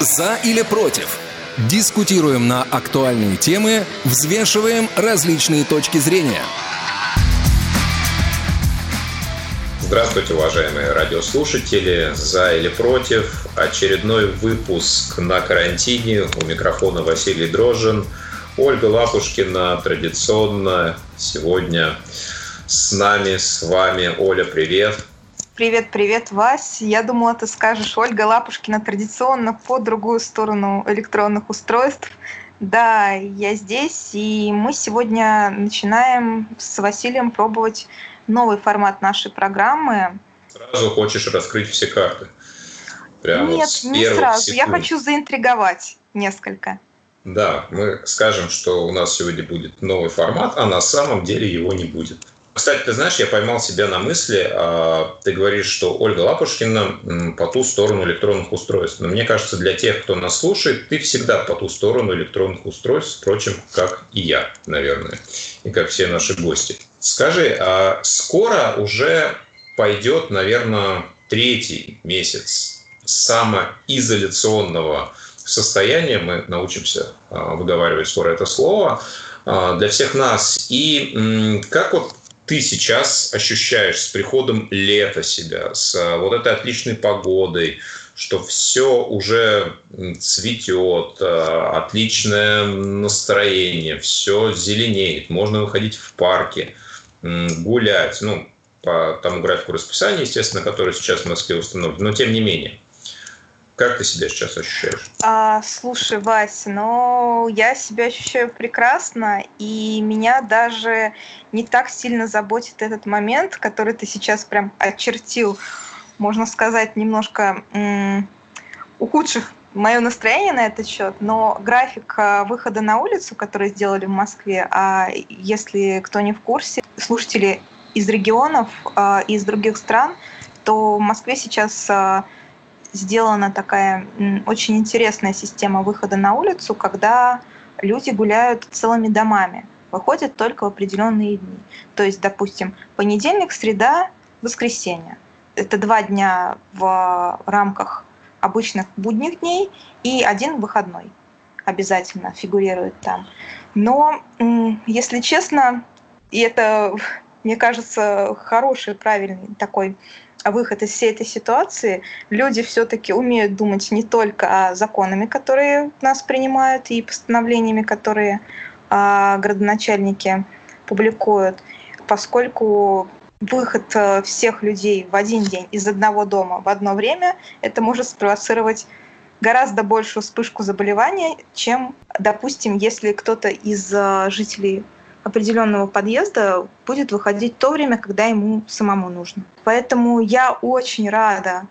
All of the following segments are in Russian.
За или против? Дискутируем на актуальные темы, взвешиваем различные точки зрения. Здравствуйте, уважаемые радиослушатели. За или против? Очередной выпуск на карантине. У микрофона Василий Дрожжин. Ольга Лапушкина традиционно сегодня с нами, с вами. Оля, привет. Привет, привет, Вась. Я думала, ты скажешь Ольга Лапушкина традиционно по другую сторону электронных устройств. Да, я здесь, и мы сегодня начинаем с Василием пробовать новый формат нашей программы. Сразу хочешь раскрыть все карты? Прямо Нет, вот не сразу. Секунд. Я хочу заинтриговать несколько. Да, мы скажем, что у нас сегодня будет новый формат, а на самом деле его не будет. Кстати, ты знаешь, я поймал себя на мысли, а, ты говоришь, что Ольга Лапушкина по ту сторону электронных устройств. Но мне кажется, для тех, кто нас слушает, ты всегда по ту сторону электронных устройств, впрочем, как и я, наверное, и как все наши гости. Скажи, а скоро уже пойдет, наверное, третий месяц самоизоляционного состояния, мы научимся а, выговаривать скоро это слово, а, для всех нас. И как вот ты сейчас ощущаешь с приходом лета себя, с а, вот этой отличной погодой, что все уже цветет, а, отличное настроение, все зеленеет, можно выходить в парки, гулять, ну, по тому графику расписания, естественно, который сейчас в Москве установлен, но тем не менее. Как ты себя сейчас ощущаешь? А, слушай, Вася, ну я себя ощущаю прекрасно, и меня даже не так сильно заботит этот момент, который ты сейчас прям очертил, можно сказать, немножко м- ухудшив мое настроение на этот счет, но график а, выхода на улицу, который сделали в Москве, а если кто не в курсе, слушатели из регионов, а, из других стран, то в Москве сейчас а, сделана такая очень интересная система выхода на улицу, когда люди гуляют целыми домами, выходят только в определенные дни. То есть, допустим, понедельник, среда, воскресенье. Это два дня в рамках обычных будних дней и один выходной обязательно фигурирует там. Но, если честно, и это, мне кажется, хороший, правильный такой выход из всей этой ситуации, люди все-таки умеют думать не только о законами, которые нас принимают, и постановлениями, которые а, градоначальники публикуют, поскольку выход э, всех людей в один день из одного дома в одно время, это может спровоцировать гораздо большую вспышку заболевания, чем, допустим, если кто-то из э, жителей определенного подъезда будет выходить то время, когда ему самому нужно. Поэтому я очень рада,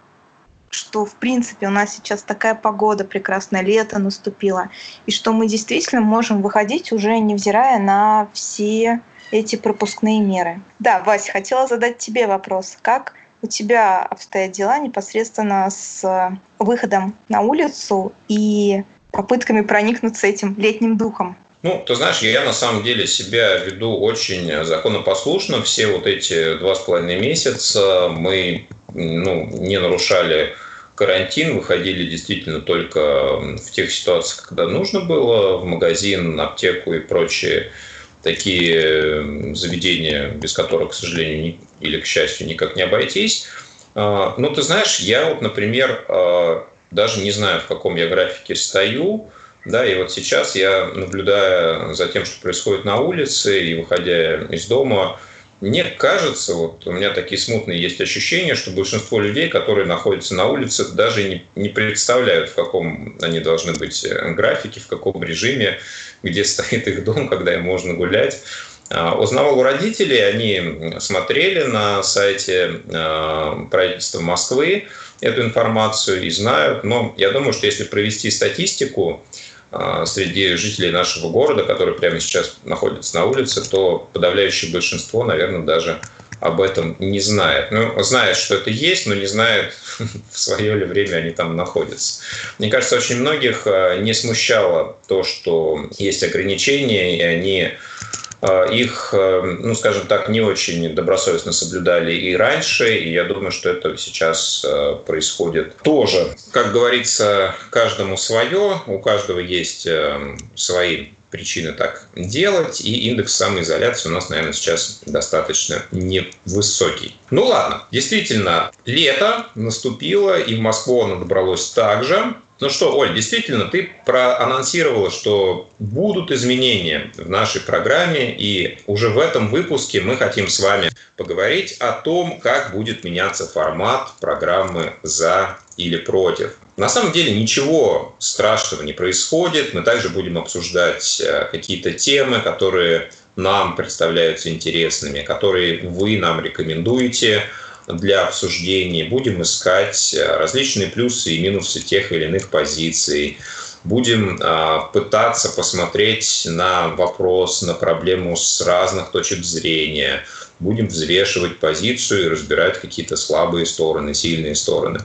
что в принципе у нас сейчас такая погода, прекрасное лето наступило, и что мы действительно можем выходить уже невзирая на все эти пропускные меры. Да, Вася, хотела задать тебе вопрос. Как у тебя обстоят дела непосредственно с выходом на улицу и попытками проникнуться этим летним духом? Ну, ты знаешь, я на самом деле себя веду очень законопослушно. Все вот эти два с половиной месяца мы ну, не нарушали карантин, выходили действительно только в тех ситуациях, когда нужно было, в магазин, аптеку и прочие такие заведения, без которых, к сожалению, или к счастью, никак не обойтись. А, ну, ты знаешь, я вот, например, а, даже не знаю, в каком я графике стою, да, и вот сейчас я, наблюдая за тем, что происходит на улице и выходя из дома, мне кажется, вот у меня такие смутные есть ощущения, что большинство людей, которые находятся на улице, даже не, не представляют, в каком они должны быть э, графике, в каком режиме, где стоит их дом, когда им можно гулять. А, узнавал у родителей, они смотрели на сайте а, правительства Москвы эту информацию и знают. Но я думаю, что если провести статистику, среди жителей нашего города, которые прямо сейчас находятся на улице, то подавляющее большинство, наверное, даже об этом не знает. Ну, знает, что это есть, но не знает, в свое ли время они там находятся. Мне кажется, очень многих а, не смущало то, что есть ограничения, и они их, ну, скажем так, не очень добросовестно соблюдали и раньше, и я думаю, что это сейчас происходит тоже. Как говорится, каждому свое, у каждого есть свои причины так делать, и индекс самоизоляции у нас, наверное, сейчас достаточно невысокий. Ну ладно, действительно, лето наступило, и в Москву оно добралось также. Ну что, Оль, действительно, ты проанонсировала, что будут изменения в нашей программе, и уже в этом выпуске мы хотим с вами поговорить о том, как будет меняться формат программы «За или против». На самом деле ничего страшного не происходит. Мы также будем обсуждать э, какие-то темы, которые нам представляются интересными, которые вы нам рекомендуете для обсуждения. Будем искать э, различные плюсы и минусы тех или иных позиций. Будем э, пытаться посмотреть на вопрос, на проблему с разных точек зрения. Будем взвешивать позицию и разбирать какие-то слабые стороны, сильные стороны.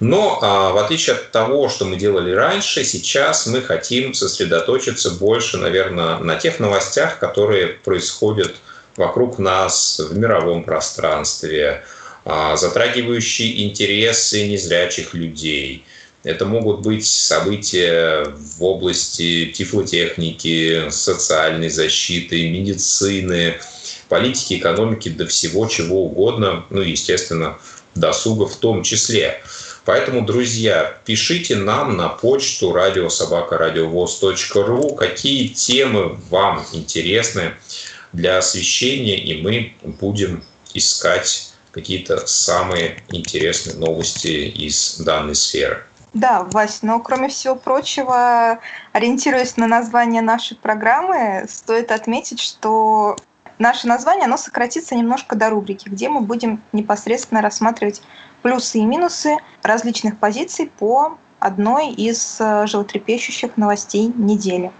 Но а, в отличие от того, что мы делали раньше, сейчас мы хотим сосредоточиться больше, наверное, на тех новостях, которые происходят вокруг нас в мировом пространстве, а, затрагивающие интересы незрячих людей. Это могут быть события в области тифлотехники, социальной защиты, медицины, политики, экономики, до всего чего угодно, ну и, естественно, досуга в том числе. Поэтому, друзья, пишите нам на почту радиособакарадиовоз.ру, какие темы вам интересны для освещения, и мы будем искать какие-то самые интересные новости из данной сферы. Да, Вась, но кроме всего прочего, ориентируясь на название нашей программы, стоит отметить, что наше название, оно сократится немножко до рубрики, где мы будем непосредственно рассматривать плюсы и минусы различных позиций по одной из э, животрепещущих новостей недели.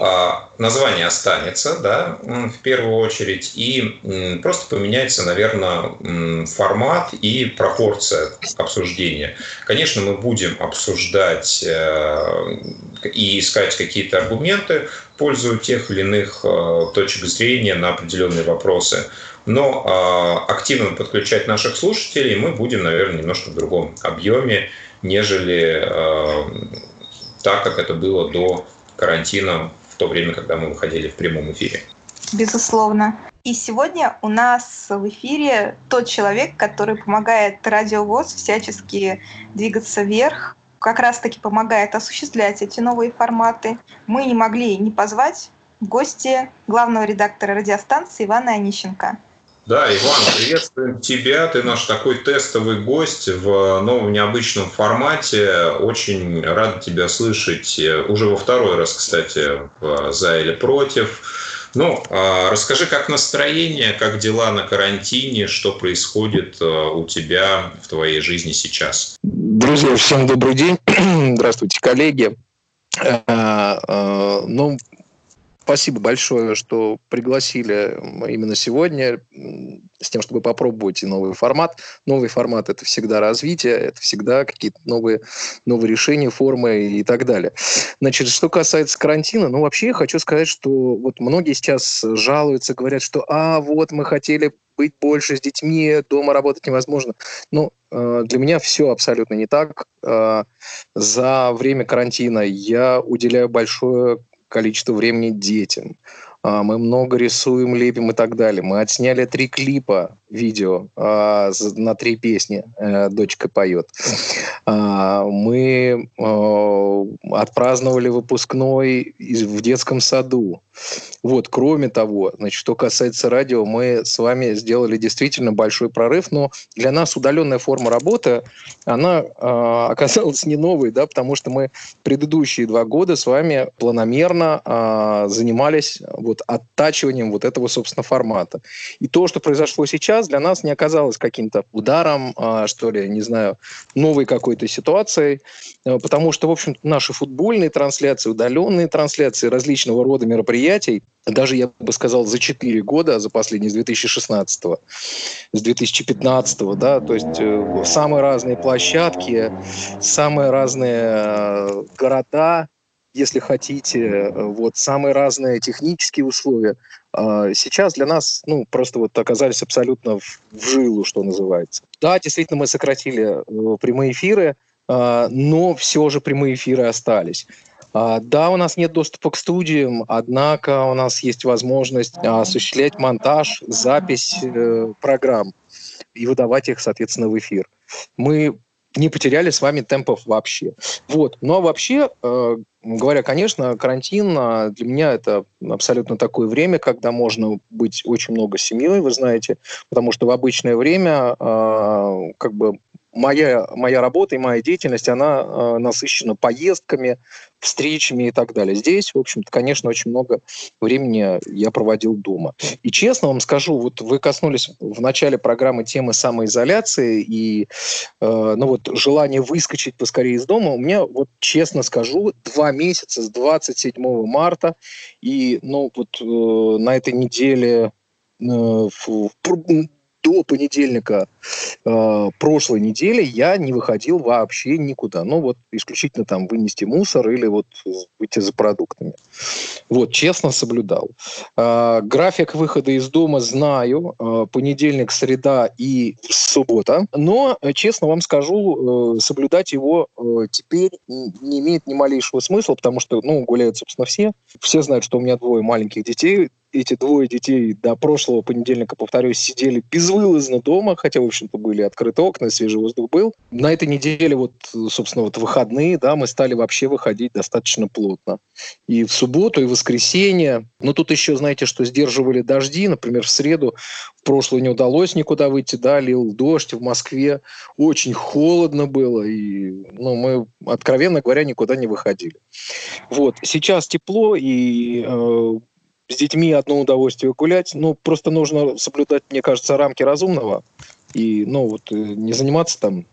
А название останется, да, в первую очередь, и просто поменяется, наверное, формат и пропорция обсуждения. Конечно, мы будем обсуждать э, и искать какие-то аргументы в пользу тех или иных э, точек зрения на определенные вопросы но а, активно подключать наших слушателей мы будем, наверное, немножко в другом объеме, нежели а, так, как это было до карантина в то время, когда мы выходили в прямом эфире. Безусловно. И сегодня у нас в эфире тот человек, который помогает радиовоз всячески двигаться вверх, как раз-таки помогает осуществлять эти новые форматы. Мы не могли не позвать в гости главного редактора радиостанции Ивана Онищенко. Да, Иван, приветствуем тебя. Ты наш такой тестовый гость в новом необычном формате. Очень рад тебя слышать уже во второй раз, кстати, «За или против». Ну, а расскажи, как настроение, как дела на карантине, что происходит у тебя в твоей жизни сейчас? Друзья, всем добрый день. Здравствуйте, коллеги. Ну, Спасибо большое, что пригласили именно сегодня с тем, чтобы попробовать новый формат. Новый формат – это всегда развитие, это всегда какие-то новые, новые решения, формы и так далее. Значит, что касается карантина, ну, вообще я хочу сказать, что вот многие сейчас жалуются, говорят, что «а, вот мы хотели быть больше с детьми, дома работать невозможно». Ну, э, для меня все абсолютно не так. Э, за время карантина я уделяю большое количество времени детям. А, мы много рисуем, лепим и так далее. Мы отсняли три клипа видео а, на три песни э, «Дочка поет». А, мы отпраздновали выпускной в детском саду. Вот, кроме того, значит, что касается радио, мы с вами сделали действительно большой прорыв, но для нас удаленная форма работы, она э, оказалась не новой, да, потому что мы предыдущие два года с вами планомерно э, занимались вот оттачиванием вот этого, собственно, формата. И то, что произошло сейчас, для нас не оказалось каким-то ударом, э, что ли, не знаю, новой какой-то ситуацией, э, потому что, в общем наши футбольные трансляции, удаленные трансляции различного рода мероприятий мероприятий, даже, я бы сказал, за 4 года, за последние, с 2016 с 2015 да, то есть э, самые разные площадки, самые разные э, города, если хотите, э, вот самые разные технические условия. А, сейчас для нас, ну, просто вот оказались абсолютно в, в жилу, что называется. Да, действительно, мы сократили э, прямые эфиры, а, но все же прямые эфиры остались. А, да, у нас нет доступа к студиям, однако у нас есть возможность осуществлять монтаж, запись э, программ и выдавать их, соответственно, в эфир. Мы не потеряли с вами темпов вообще. Вот. Ну а вообще, э, говоря, конечно, карантин а, для меня это абсолютно такое время, когда можно быть очень много семьей, вы знаете, потому что в обычное время э, как бы моя, моя работа и моя деятельность, она э, насыщена поездками, встречами и так далее. Здесь, в общем-то, конечно, очень много времени я проводил дома. И честно вам скажу, вот вы коснулись в начале программы темы самоизоляции и э, ну вот желание выскочить поскорее из дома. У меня, вот честно скажу, два месяца с 27 марта и ну вот э, на этой неделе э, до понедельника э, прошлой недели я не выходил вообще никуда. Ну, вот исключительно там вынести мусор или вот выйти за продуктами. Вот, честно соблюдал. Э, график выхода из дома знаю. Э, понедельник, среда и суббота. Но, честно вам скажу, э, соблюдать его э, теперь не имеет ни малейшего смысла, потому что, ну, гуляют, собственно, все. Все знают, что у меня двое маленьких детей эти двое детей до прошлого понедельника, повторюсь, сидели безвылазно дома, хотя, в общем-то, были открыты окна, свежий воздух был. На этой неделе, вот, собственно, вот выходные, да, мы стали вообще выходить достаточно плотно. И в субботу, и в воскресенье. Но тут еще, знаете, что сдерживали дожди. Например, в среду в прошлую не удалось никуда выйти, да, лил дождь в Москве. Очень холодно было, и ну, мы, откровенно говоря, никуда не выходили. Вот. Сейчас тепло, и э, с детьми одно удовольствие гулять. Ну, просто нужно соблюдать, мне кажется, рамки разумного. И, ну, вот э, не заниматься там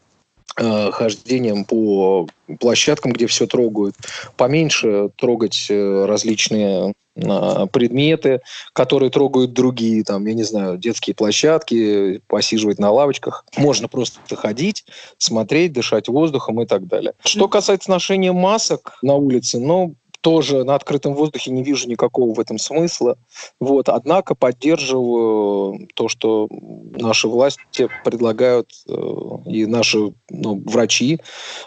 э, хождением по площадкам, где все трогают. Поменьше трогать э, различные э, предметы, которые трогают другие, там, я не знаю, детские площадки, посиживать на лавочках. Можно просто ходить, смотреть, дышать воздухом и так далее. Что касается ношения масок на улице, ну, тоже на открытом воздухе не вижу никакого в этом смысла. Вот. Однако поддерживаю то, что наши власти предлагают, э, и наши ну, врачи,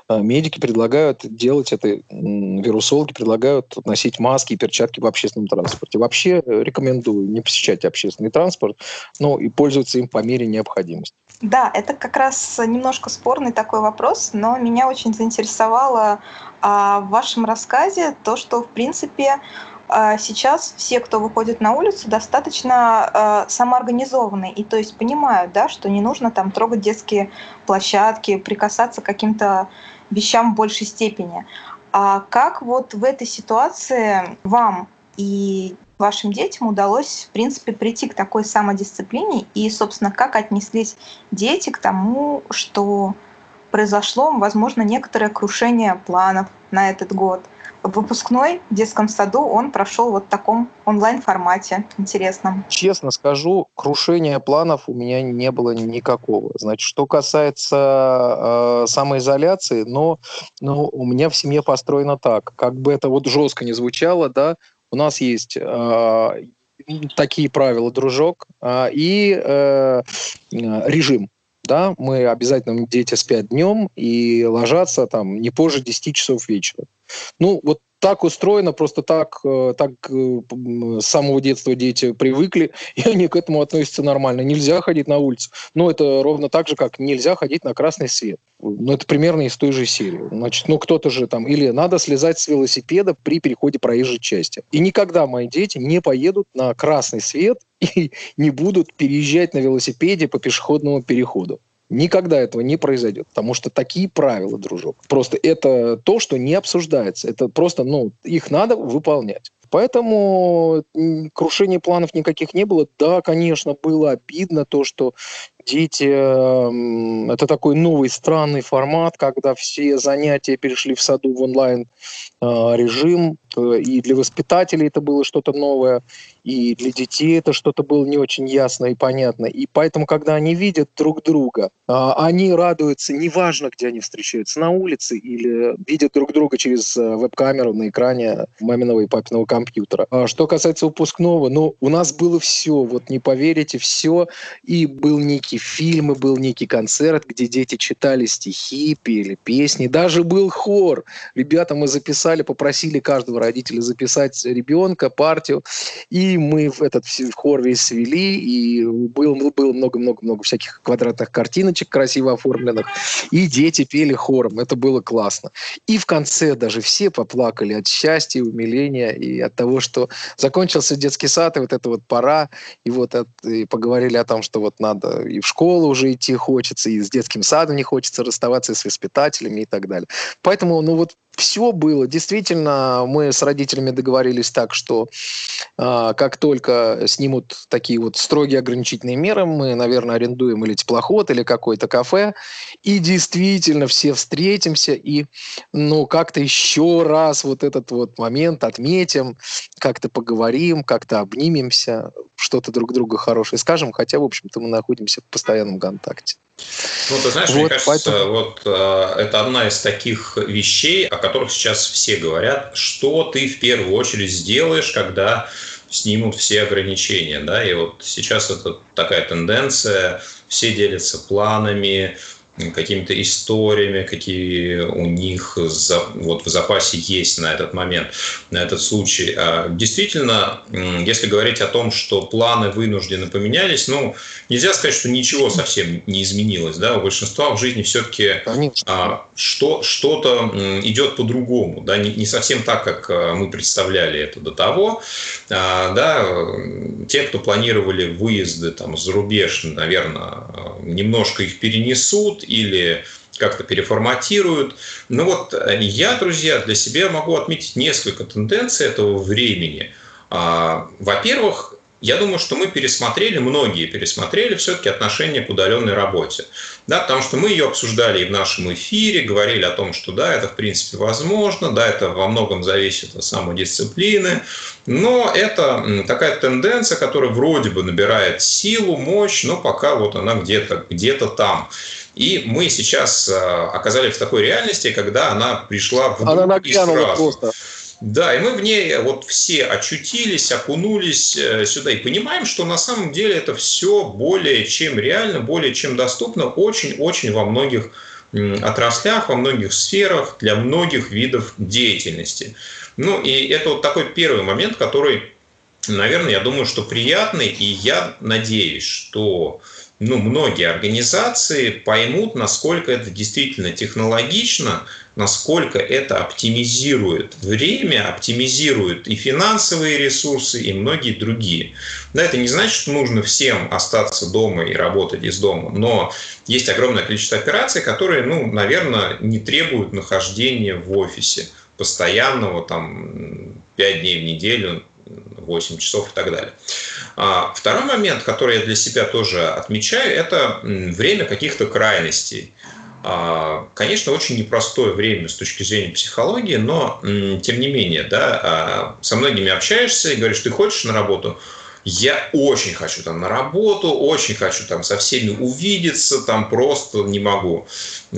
э, медики предлагают делать это, вирусологи предлагают носить маски и перчатки в общественном транспорте. Вообще рекомендую не посещать общественный транспорт, но и пользоваться им по мере необходимости. Да, это как раз немножко спорный такой вопрос, но меня очень заинтересовало а, в вашем рассказе то, что, в принципе, а, сейчас все, кто выходит на улицу, достаточно э, самоорганизованы и то есть понимают, да, что не нужно там трогать детские площадки, прикасаться к каким-то вещам в большей степени. А как вот в этой ситуации вам и вашим детям удалось, в принципе, прийти к такой самодисциплине и, собственно, как отнеслись дети к тому, что произошло, возможно, некоторое крушение планов на этот год. Выпускной в детском саду он прошел вот в таком онлайн-формате интересном. Честно скажу, крушения планов у меня не было никакого. Значит, что касается э, самоизоляции, но, но у меня в семье построено так, как бы это вот жестко не звучало, да, у нас есть э, такие правила, дружок, э, и э, режим. Да, мы обязательно дети спят днем и ложатся там не позже 10 часов вечера. Ну, вот так устроено, просто так, э, так э, с самого детства дети привыкли, и они к этому относятся нормально. Нельзя ходить на улицу. Но это ровно так же, как нельзя ходить на красный свет. Ну, это примерно из той же серии. Значит, ну, кто-то же там... Или надо слезать с велосипеда при переходе проезжей части. И никогда мои дети не поедут на красный свет и не будут переезжать на велосипеде по пешеходному переходу. Никогда этого не произойдет, потому что такие правила, дружок. Просто это то, что не обсуждается. Это просто, ну, их надо выполнять. Поэтому крушения планов никаких не было. Да, конечно, было обидно то, что дети... Это такой новый странный формат, когда все занятия перешли в саду в онлайн а, режим. И для воспитателей это было что-то новое, и для детей это что-то было не очень ясно и понятно. И поэтому, когда они видят друг друга, а, они радуются, неважно, где они встречаются, на улице или видят друг друга через э, веб-камеру на экране маминого и папиного компьютера. А что касается выпускного, ну, у нас было все, вот не поверите, все. И был некий фильм, и был некий концерт, где дети читали стихи, пели песни, даже был хор. Ребята, мы записали, попросили каждого родителя записать ребенка, партию, и мы в этот хор весь свели, и было много-много-много всяких квадратных картиночек красиво оформленных, и дети пели хором. Это было классно. И в конце даже все поплакали от счастья, умиления и от того, что закончился детский сад, и вот это вот пора, и вот от, и поговорили о том, что вот надо и в школу уже идти хочется, и с детским садом не хочется расставаться, и с воспитателями и так далее. Поэтому, ну вот все было. Действительно, мы с родителями договорились так, что э, как только снимут такие вот строгие ограничительные меры, мы, наверное, арендуем или теплоход, или какое-то кафе, и действительно все встретимся и, ну, как-то еще раз вот этот вот момент отметим, как-то поговорим, как-то обнимемся, что-то друг другу хорошее скажем, хотя, в общем-то, мы находимся в постоянном контакте. Ну, ты знаешь, вот, мне кажется, поэтому... вот э, это одна из таких вещей, о которых сейчас все говорят, что ты в первую очередь сделаешь, когда снимут все ограничения, да, и вот сейчас это такая тенденция, все делятся планами, какими-то историями, какие у них за, вот в запасе есть на этот момент, на этот случай. А действительно, если говорить о том, что планы вынуждены поменялись, ну, нельзя сказать, что ничего совсем не изменилось. Да? У большинства в жизни все-таки а, что, что-то идет по-другому, да? не, не совсем так, как а, мы представляли это до того. А, да? Те, кто планировали выезды там, за рубеж, наверное, немножко их перенесут, или как-то переформатируют. Но вот э, я, друзья, для себя могу отметить несколько тенденций этого времени. А, во-первых, я думаю, что мы пересмотрели, многие пересмотрели все-таки отношение к удаленной работе. Да, потому что мы ее обсуждали и в нашем эфире, говорили о том, что да, это в принципе возможно, да, это во многом зависит от самодисциплины, но это такая тенденция, которая вроде бы набирает силу, мощь, но пока вот она где-то где там. И мы сейчас э, оказались в такой реальности, когда она пришла в Она и сразу. просто. Да, и мы в ней вот все очутились, окунулись э, сюда и понимаем, что на самом деле это все более чем реально, более чем доступно очень-очень во многих отраслях, во многих сферах, для многих видов деятельности. Ну и это вот такой первый момент, который, наверное, я думаю, что приятный, и я надеюсь, что ну, многие организации поймут, насколько это действительно технологично, насколько это оптимизирует время, оптимизирует и финансовые ресурсы, и многие другие. Да, это не значит, что нужно всем остаться дома и работать из дома, но есть огромное количество операций, которые, ну, наверное, не требуют нахождения в офисе постоянного, там, 5 дней в неделю, 8 часов и так далее. А второй момент, который я для себя тоже отмечаю, это время каких-то крайностей. А, конечно, очень непростое время с точки зрения психологии, но тем не менее, да, а, со многими общаешься и говоришь, ты хочешь на работу, я очень хочу там на работу, очень хочу там со всеми увидеться, там просто не могу.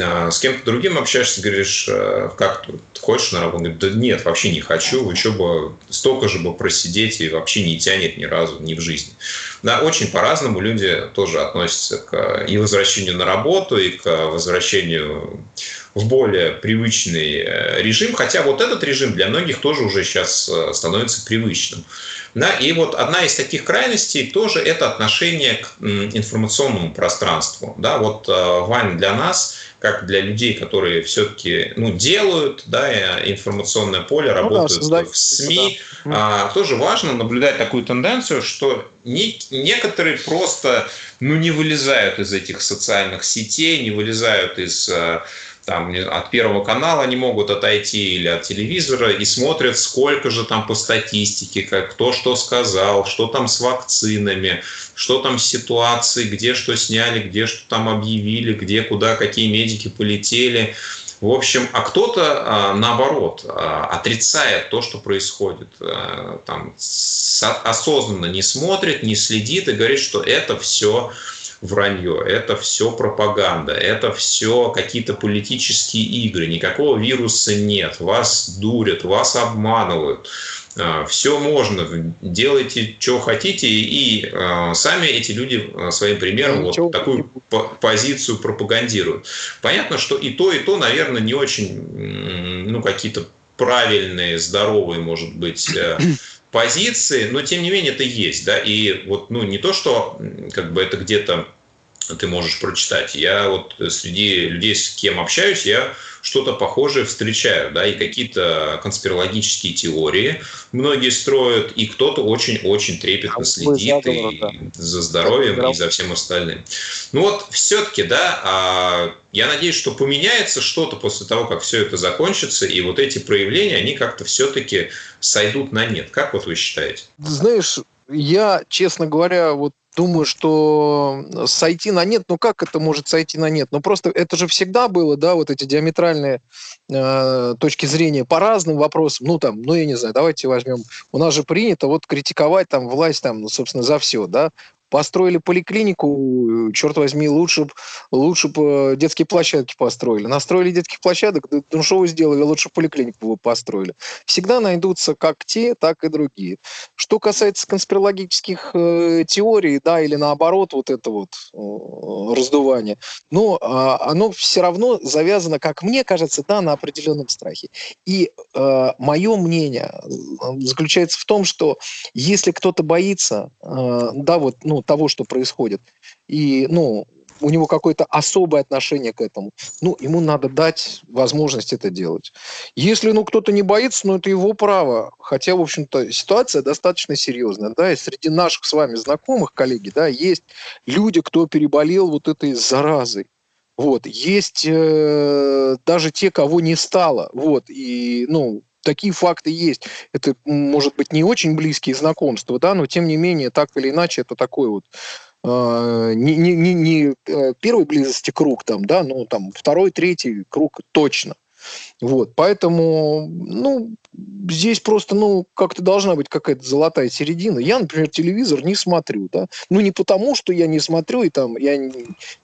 А, с кем-то другим общаешься, говоришь, «Э, как ты хочешь на работу? Говорит, да нет, вообще не хочу, еще бы столько же бы просидеть и вообще не тянет ни разу, ни в жизни. Да, очень по-разному люди тоже относятся к и возвращению на работу, и к возвращению в более привычный э, режим, хотя вот этот режим для многих тоже уже сейчас э, становится привычным. Да, и вот одна из таких крайностей тоже это отношение к информационному пространству. Да, вот, э, Вань, для нас как для людей, которые все-таки ну, делают да, информационное поле, работают ну, да, в СМИ, да. а, тоже важно наблюдать такую тенденцию, что не, некоторые просто ну, не вылезают из этих социальных сетей, не вылезают из там от Первого канала они могут отойти или от телевизора и смотрят, сколько же там по статистике, как, кто что сказал, что там с вакцинами, что там с ситуацией, где что сняли, где что там объявили, где куда какие медики полетели. В общем, а кто-то, а, наоборот, а, отрицает то, что происходит. А, там, осознанно не смотрит, не следит и говорит, что это все вранье, это все пропаганда, это все какие-то политические игры, никакого вируса нет, вас дурят, вас обманывают. А, все можно, делайте, что хотите, и э, сами эти люди своим примером вот такую позицию пропагандируют. Понятно, что и то, и то, наверное, не очень, ну, какие-то правильные, здоровые, может быть, э, позиции, но тем не менее это есть, да, и вот, ну, не то, что как бы это где-то ты можешь прочитать. Я вот среди людей, с кем общаюсь, я что-то похожее встречаю, да, и какие-то конспирологические теории многие строят, и кто-то очень-очень трепетно а следит заговор, и да. за здоровьем, и за всем остальным. Ну вот, все-таки, да, а, я надеюсь, что поменяется что-то после того, как все это закончится, и вот эти проявления, они как-то все-таки сойдут на нет. Как вот вы считаете? Знаешь, я, честно говоря, вот думаю, что сойти на нет, ну как это может сойти на нет? Ну просто это же всегда было, да, вот эти диаметральные э, точки зрения по разным вопросам. Ну там, ну я не знаю, давайте возьмем, у нас же принято вот критиковать там власть там, ну, собственно, за все, да. Построили поликлинику, черт возьми, лучше, лучше бы детские площадки построили. Настроили детских площадок, ну что вы сделали, лучше поликлинику вы построили. Всегда найдутся как те, так и другие. Что касается конспирологических э, теорий, да, или наоборот, вот это вот э, раздувание, но э, оно все равно завязано, как мне кажется, да, на определенном страхе. И э, мое мнение э, заключается в том, что если кто-то боится, э, да, вот, ну, ну, того, что происходит, и, ну, у него какое-то особое отношение к этому. Ну, ему надо дать возможность это делать. Если, ну, кто-то не боится, ну, это его право. Хотя, в общем-то, ситуация достаточно серьезная, да, и среди наших с вами знакомых, коллеги, да, есть люди, кто переболел вот этой заразой. Вот, есть э, даже те, кого не стало, вот, и, ну, такие факты есть. Это, может быть, не очень близкие знакомства, да, но тем не менее, так или иначе, это такой вот э, не, не, не, э, первой близости круг там, да, но там второй, третий круг точно. Вот, поэтому, ну, здесь просто, ну, как-то должна быть какая-то золотая середина. Я, например, телевизор не смотрю, да. Ну, не потому, что я не смотрю, и там, я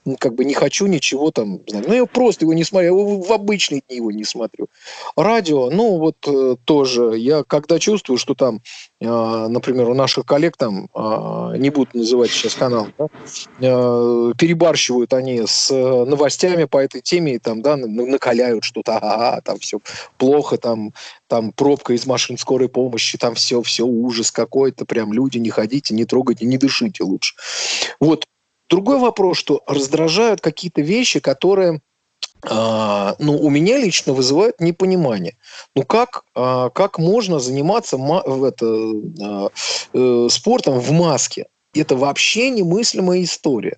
ну, как бы не хочу ничего там. Ну, я просто его не смотрю, я в обычные дни его не смотрю. Радио, ну, вот э, тоже, я когда чувствую, что там, например, у наших коллег там, э, не буду называть сейчас канал, да, э, перебарщивают они с э, новостями по этой теме, и там, да, накаляют что-то, ага, там все плохо, там, там пробка из машин скорой помощи, там все, все ужас какой-то, прям люди не ходите, не трогайте, не дышите лучше. Вот. Другой вопрос, что раздражают какие-то вещи, которые Uh, ну, у меня лично вызывают непонимание. Ну, как, uh, как можно заниматься это, uh, спортом в маске? Это вообще немыслимая история.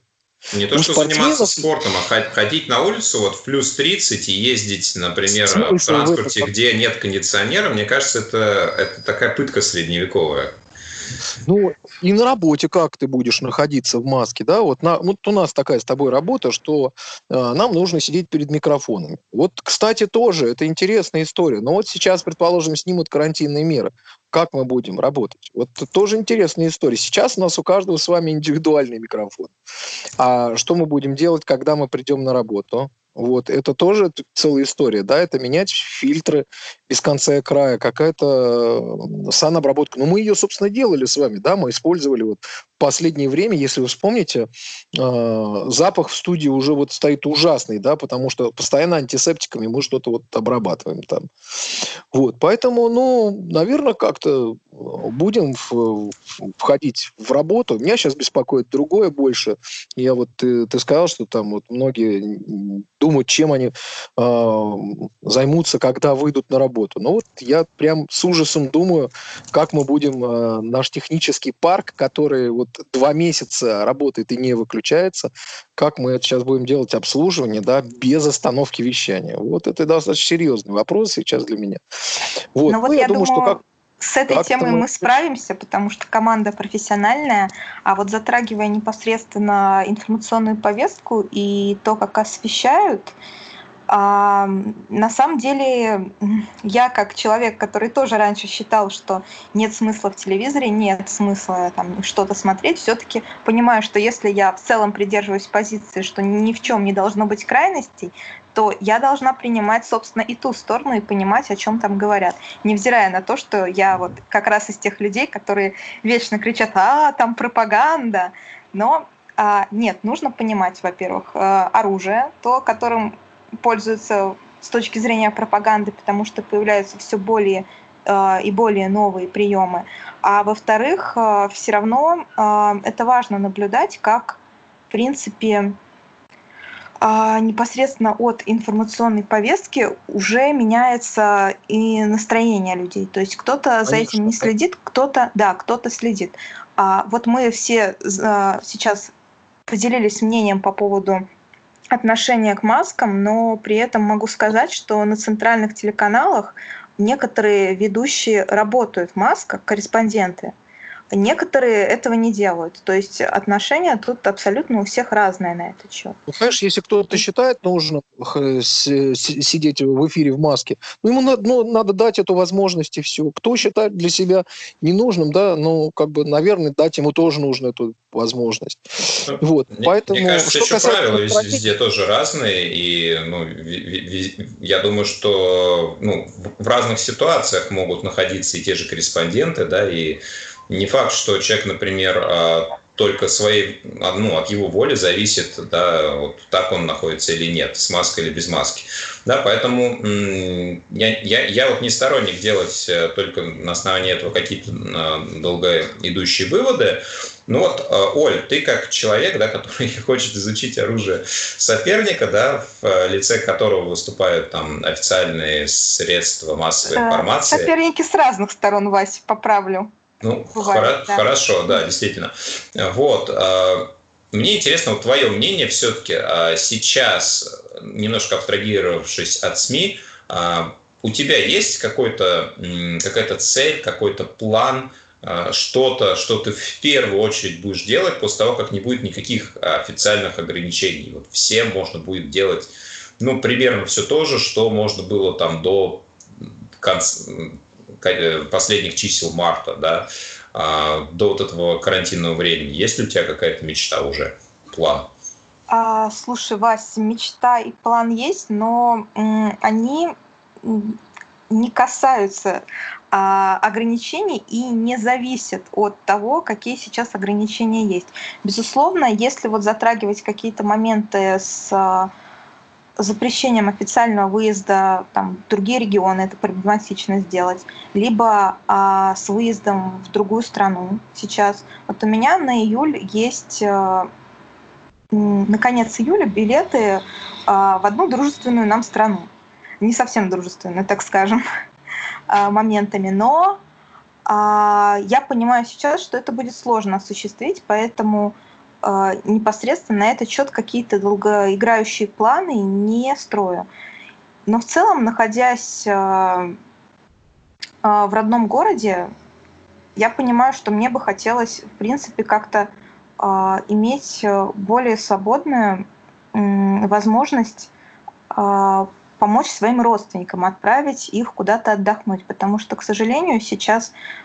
Не то, что заниматься спортом, а ходить на улицу вот в плюс 30 и ездить, например, в транспорте, в где нет кондиционера, мне кажется, это, это такая пытка средневековая. Ну, и на работе как ты будешь находиться в маске, да? Вот, на, вот у нас такая с тобой работа, что э, нам нужно сидеть перед микрофонами. Вот, кстати, тоже это интересная история. Но вот сейчас, предположим, снимут карантинные меры как мы будем работать. Вот тоже интересная история. Сейчас у нас у каждого с вами индивидуальный микрофон. А что мы будем делать, когда мы придем на работу? Вот, это тоже целая история, да, это менять фильтры без конца и края, какая-то санобработка. Но мы ее, собственно, делали с вами, да, мы использовали вот в последнее время, если вы вспомните, э, запах в студии уже вот стоит ужасный, да, потому что постоянно антисептиками мы что-то вот обрабатываем там. Вот, поэтому, ну, наверное, как-то будем в, входить в работу. Меня сейчас беспокоит другое больше. Я вот, ты, ты сказал, что там вот многие думают, чем они э, займутся, когда выйдут на работу. Но вот я прям с ужасом думаю, как мы будем э, наш технический парк, который вот два месяца работает и не выключается, как мы это сейчас будем делать обслуживание, да, без остановки вещания. Вот это достаточно серьезный вопрос сейчас для меня. Вот, ну, вот я, я думаю, думаю, что как с этой как темой мы справимся, потому что команда профессиональная, а вот затрагивая непосредственно информационную повестку и то, как освещают, А, на самом деле, я как человек, который тоже раньше считал, что нет смысла в телевизоре, нет смысла там что-то смотреть, все-таки понимаю, что если я в целом придерживаюсь позиции, что ни в чем не должно быть крайностей, то я должна принимать, собственно, и ту сторону и понимать, о чем там говорят. Невзирая на то, что я вот как раз из тех людей, которые вечно кричат, а, там пропаганда. Но а, нет, нужно понимать, во-первых, э, оружие, то, которым пользуются с точки зрения пропаганды, потому что появляются все более э, и более новые приемы. А во-вторых, э, все равно это важно наблюдать, как, в принципе, а, непосредственно от информационной повестки уже меняется и настроение людей. То есть кто-то за этим не следит, кто-то, да, кто-то следит. А вот мы все а, сейчас поделились мнением по поводу отношения к маскам, но при этом могу сказать, что на центральных телеканалах некоторые ведущие работают в масках, корреспонденты – Некоторые этого не делают. То есть отношения тут абсолютно у всех разные на этот счет. Ну, знаешь, если кто-то считает нужно сидеть в эфире в маске, ну, ему надо, ну, надо дать эту возможность и все. Кто считает для себя ненужным, да, ну, как бы, наверное, дать ему тоже нужно эту возможность. Ну, вот, мне, поэтому, мне кажется, что еще правила везде, везде тоже разные, и ну, я думаю, что ну, в разных ситуациях могут находиться и те же корреспонденты, да, и не факт, что человек, например, а, только своей, ну, от его воли зависит, да, вот так он находится или нет, с маской или без маски. Да, поэтому я, я, я вот не сторонник делать э, только на основании этого какие-то а, долгоидущие выводы. Ну вот, а, Оль, ты как человек, да, который хочет изучить оружие соперника, да, в э, лице которого выступают там официальные средства массовой информации. Соперники с разных сторон, Вася, поправлю. Ну, Бывает, хоро- да. хорошо, да, действительно. Вот. А, мне интересно вот твое мнение все-таки а, сейчас, немножко абстрагировавшись от СМИ, а, у тебя есть какой-то, какая-то цель, какой-то план, что-то, что ты в первую очередь будешь делать после того, как не будет никаких официальных ограничений. Вот всем можно будет делать, ну, примерно все то же, что можно было там до конца, последних чисел марта, да, а, до вот этого карантинного времени. Есть ли у тебя какая-то мечта уже, план? А, слушай, Вась, мечта и план есть, но м, они не касаются а, ограничений и не зависят от того, какие сейчас ограничения есть. Безусловно, если вот затрагивать какие-то моменты с а, запрещением официального выезда там, в другие регионы это проблематично сделать, либо а, с выездом в другую страну сейчас. Вот у меня на июль есть а, на конец июля билеты а, в одну дружественную нам страну. Не совсем дружественную, так скажем, а, моментами, но а, я понимаю сейчас, что это будет сложно осуществить, поэтому непосредственно на этот счет какие-то долгоиграющие планы не строю. Но в целом, находясь а, а, в родном городе, я понимаю, что мне бы хотелось, в принципе, как-то иметь более свободную возможность помочь своим родственникам, отправить их куда-то отдохнуть, потому что, к сожалению, сейчас а,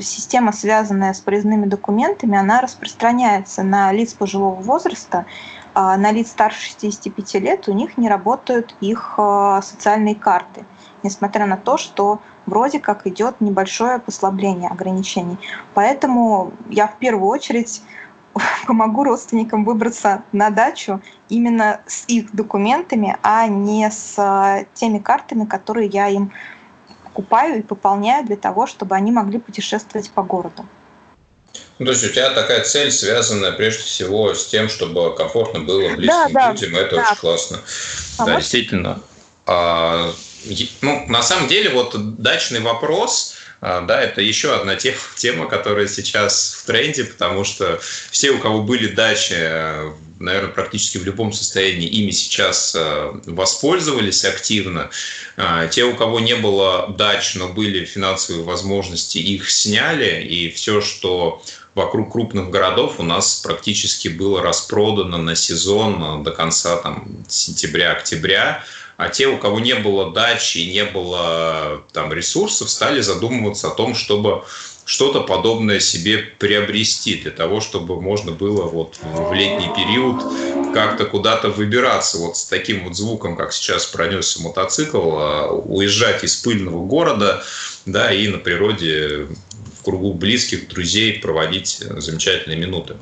система, связанная с проездными документами, она распространяется на лиц пожилого возраста, а, на лиц старше 65 лет, у них не работают их а, социальные карты, несмотря на то, что вроде как идет небольшое послабление ограничений. Поэтому я в первую очередь помогу родственникам выбраться на дачу именно с их документами, а не с теми картами, которые я им покупаю и пополняю для того, чтобы они могли путешествовать по городу. Ну, то есть у тебя такая цель, связанная прежде всего с тем, чтобы комфортно было близким да, людям, да, это да. очень классно. А да, вот... действительно. А, ну, на самом деле, вот дачный вопрос, а, да, это еще одна тема, тема, которая сейчас в тренде, потому что все, у кого были дачи наверное, практически в любом состоянии ими сейчас э, воспользовались активно. А, те, у кого не было дач, но были финансовые возможности, их сняли, и все, что вокруг крупных городов у нас практически было распродано на сезон до конца там, сентября-октября. А те, у кого не было дачи, не было там ресурсов, стали задумываться о том, чтобы что-то подобное себе приобрести для того, чтобы можно было вот в летний период как-то куда-то выбираться. Вот с таким вот звуком, как сейчас пронесся мотоцикл, а, уезжать из пыльного города, да, и на природе в кругу близких, друзей проводить замечательные минуты.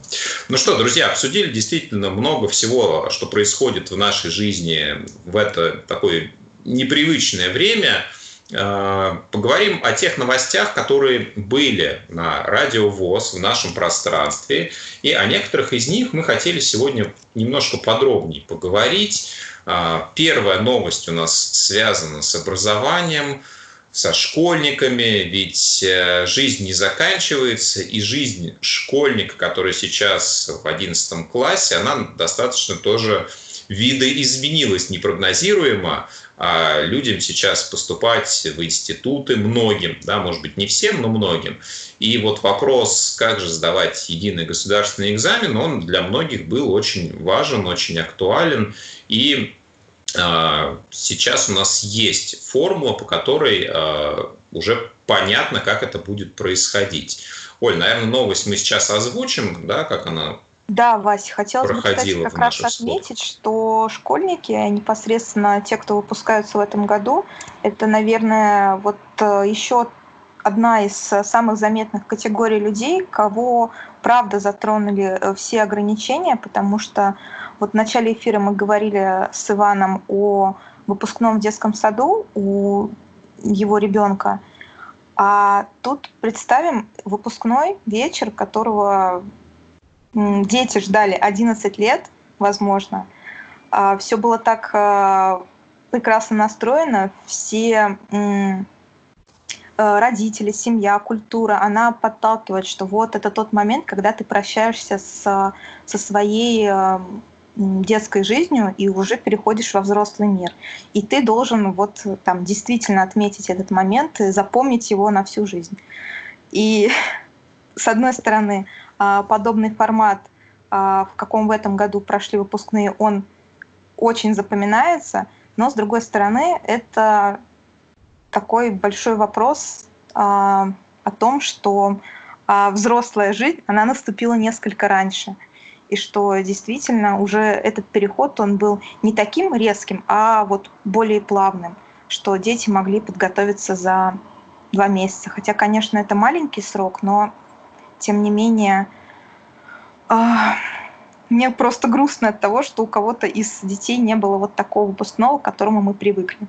Ну что, друзья, обсудили действительно много всего, что происходит в нашей жизни в это такое непривычное время – Э, поговорим о тех новостях, которые были на Радио ВОЗ в нашем пространстве. И о некоторых из них мы хотели сегодня немножко подробнее поговорить. Э, первая новость у нас связана с образованием, со школьниками, ведь э, жизнь не заканчивается, и жизнь школьника, который сейчас в 11 классе, она достаточно тоже видоизменилась непрогнозируемо а людям сейчас поступать в институты, многим, да, может быть, не всем, но многим. И вот вопрос, как же сдавать единый государственный экзамен, он для многих был очень важен, очень актуален. И сейчас у нас есть формула, по которой э, уже понятно, как это будет происходить. Оль, наверное, новость мы сейчас озвучим, да, как она да, Вася, хотелось бы, кстати, как раз отметить, что школьники, непосредственно те, кто выпускаются в этом году, это, наверное, вот э, еще одна из самых заметных категорий людей, кого правда затронули э, все ограничения, потому что вот в начале эфира мы говорили с Иваном о выпускном детском саду у его ребенка. А тут представим выпускной вечер, которого дети ждали 11 лет, возможно. А, Все было так а, прекрасно настроено, все родители, семья, культура, она подталкивает, что вот это тот момент, когда ты прощаешься с, со своей детской жизнью и уже переходишь во взрослый мир. И ты должен вот там действительно отметить этот момент и запомнить его на всю жизнь. И с одной стороны, а, подобный формат, а, в каком в этом году прошли выпускные, он очень запоминается, но с другой стороны, это такой большой вопрос а, о том, что взрослая жизнь, она наступила несколько раньше. И что действительно уже этот переход, он был не таким резким, а вот более плавным, что дети могли подготовиться за два месяца. Хотя, конечно, это маленький срок, но тем не менее, а, мне просто грустно от того, что у кого-то из детей не было вот такого выпускного, к которому мы привыкли.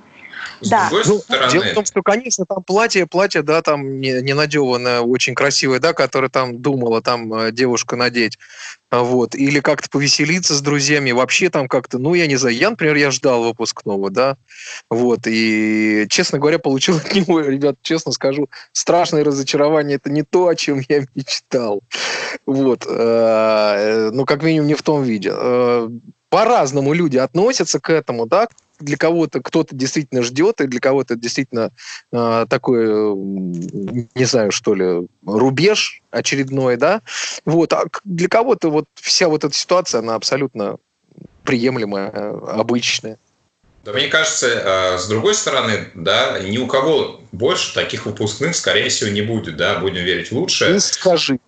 С да. другой ну, стороны... Дело в том, что, конечно, там платье, платье, да, там не, не надеванное, очень красивое, да, которое там думала там э, девушка надеть. Вот. Или как-то повеселиться с друзьями. Вообще там как-то, ну, я не знаю, я, например, я ждал выпускного, да. Вот. И, честно говоря, получил от него, ребят, честно скажу, страшное разочарование. Это не то, о чем я мечтал. Вот. Э, ну, как минимум, не в том виде э, по-разному люди относятся к этому, да, для кого-то кто-то действительно ждет, и для кого-то действительно э, такой, не знаю, что ли, рубеж очередной, да, вот, а для кого-то вот вся вот эта ситуация, она абсолютно приемлемая, обычная. Да, мне кажется, э, с другой стороны, да, ни у кого больше таких выпускных, скорее всего, не будет, да, будем верить в лучшее. Ну, скажи.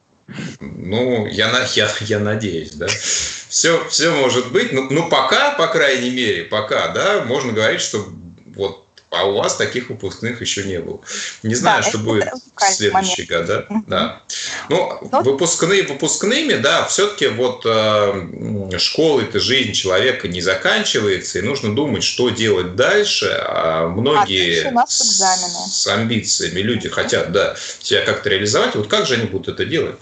Ну, я, я, я надеюсь, да. Все, все может быть. Ну, ну, пока, по крайней мере, пока, да, можно говорить, что вот а у вас таких выпускных еще не было. Не знаю, да, что будет в следующий год, да? Угу. да. Ну, ну, выпускные выпускными, да, все-таки вот э, школы-то жизнь человека не заканчивается, и нужно думать, что делать дальше. А многие а с, с амбициями люди хотят, да, себя как-то реализовать. Вот как же они будут это делать?